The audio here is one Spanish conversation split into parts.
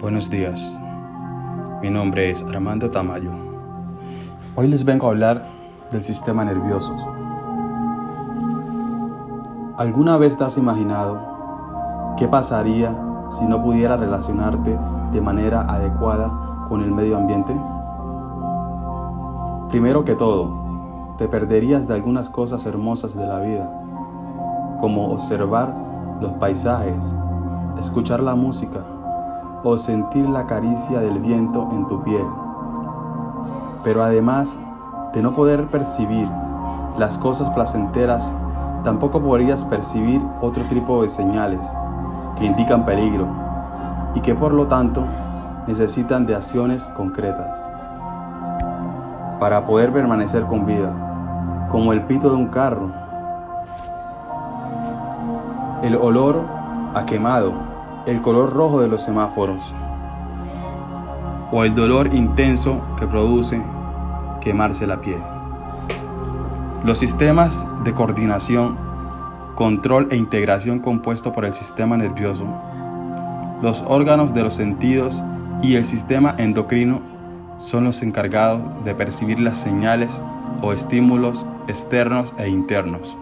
Buenos días, mi nombre es Armando Tamayo. Hoy les vengo a hablar del sistema nervioso. ¿Alguna vez te has imaginado qué pasaría si no pudiera relacionarte de manera adecuada con el medio ambiente? Primero que todo, te perderías de algunas cosas hermosas de la vida, como observar los paisajes, escuchar la música o sentir la caricia del viento en tu piel. Pero además de no poder percibir las cosas placenteras, tampoco podrías percibir otro tipo de señales que indican peligro y que por lo tanto necesitan de acciones concretas para poder permanecer con vida, como el pito de un carro, el olor a quemado, el color rojo de los semáforos o el dolor intenso que produce quemarse la piel. Los sistemas de coordinación, control e integración compuesto por el sistema nervioso, los órganos de los sentidos y el sistema endocrino son los encargados de percibir las señales o estímulos externos e internos,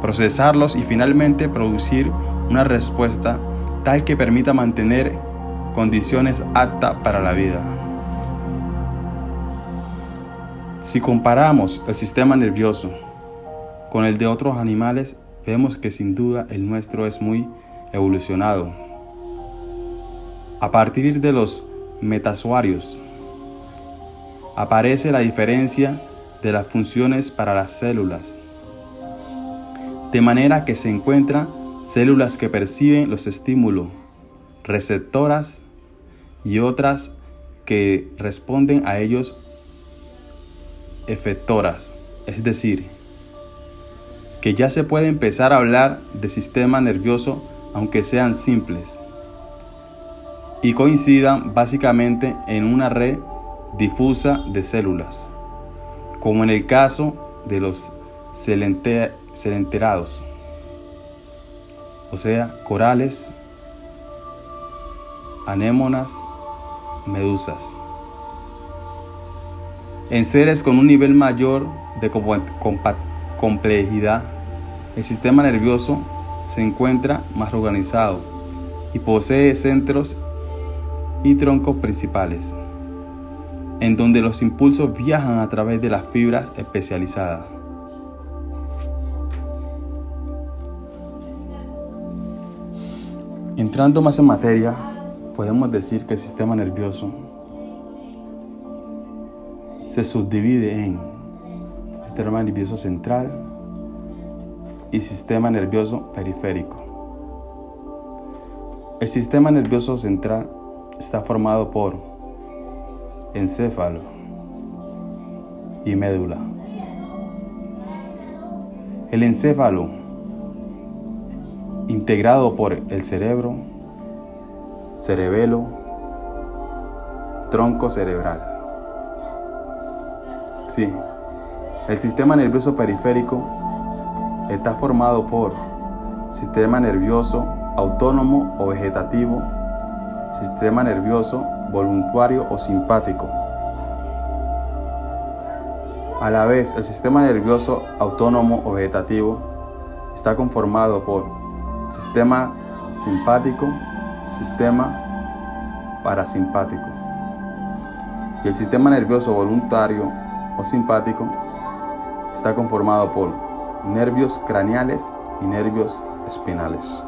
procesarlos y finalmente producir una respuesta tal que permita mantener condiciones aptas para la vida. Si comparamos el sistema nervioso con el de otros animales, vemos que sin duda el nuestro es muy evolucionado. A partir de los metazoarios, aparece la diferencia de las funciones para las células, de manera que se encuentran células que perciben los estímulos, receptoras y otras que responden a ellos efectoras, es decir, que ya se puede empezar a hablar de sistema nervioso aunque sean simples y coincidan básicamente en una red difusa de células, como en el caso de los celenterados, o sea, corales, anémonas, medusas. En seres con un nivel mayor de complejidad, el sistema nervioso se encuentra más organizado y posee centros y troncos principales en donde los impulsos viajan a través de las fibras especializadas. Entrando más en materia, podemos decir que el sistema nervioso se subdivide en sistema nervioso central y sistema nervioso periférico. El sistema nervioso central está formado por encéfalo y médula. El encéfalo, integrado por el cerebro, cerebelo, tronco cerebral. Sí, el sistema nervioso periférico está formado por sistema nervioso autónomo o vegetativo, sistema nervioso voluntario o simpático. A la vez, el sistema nervioso autónomo o vegetativo está conformado por sistema simpático, sistema parasimpático. Y el sistema nervioso voluntario o simpático está conformado por nervios craneales y nervios espinales.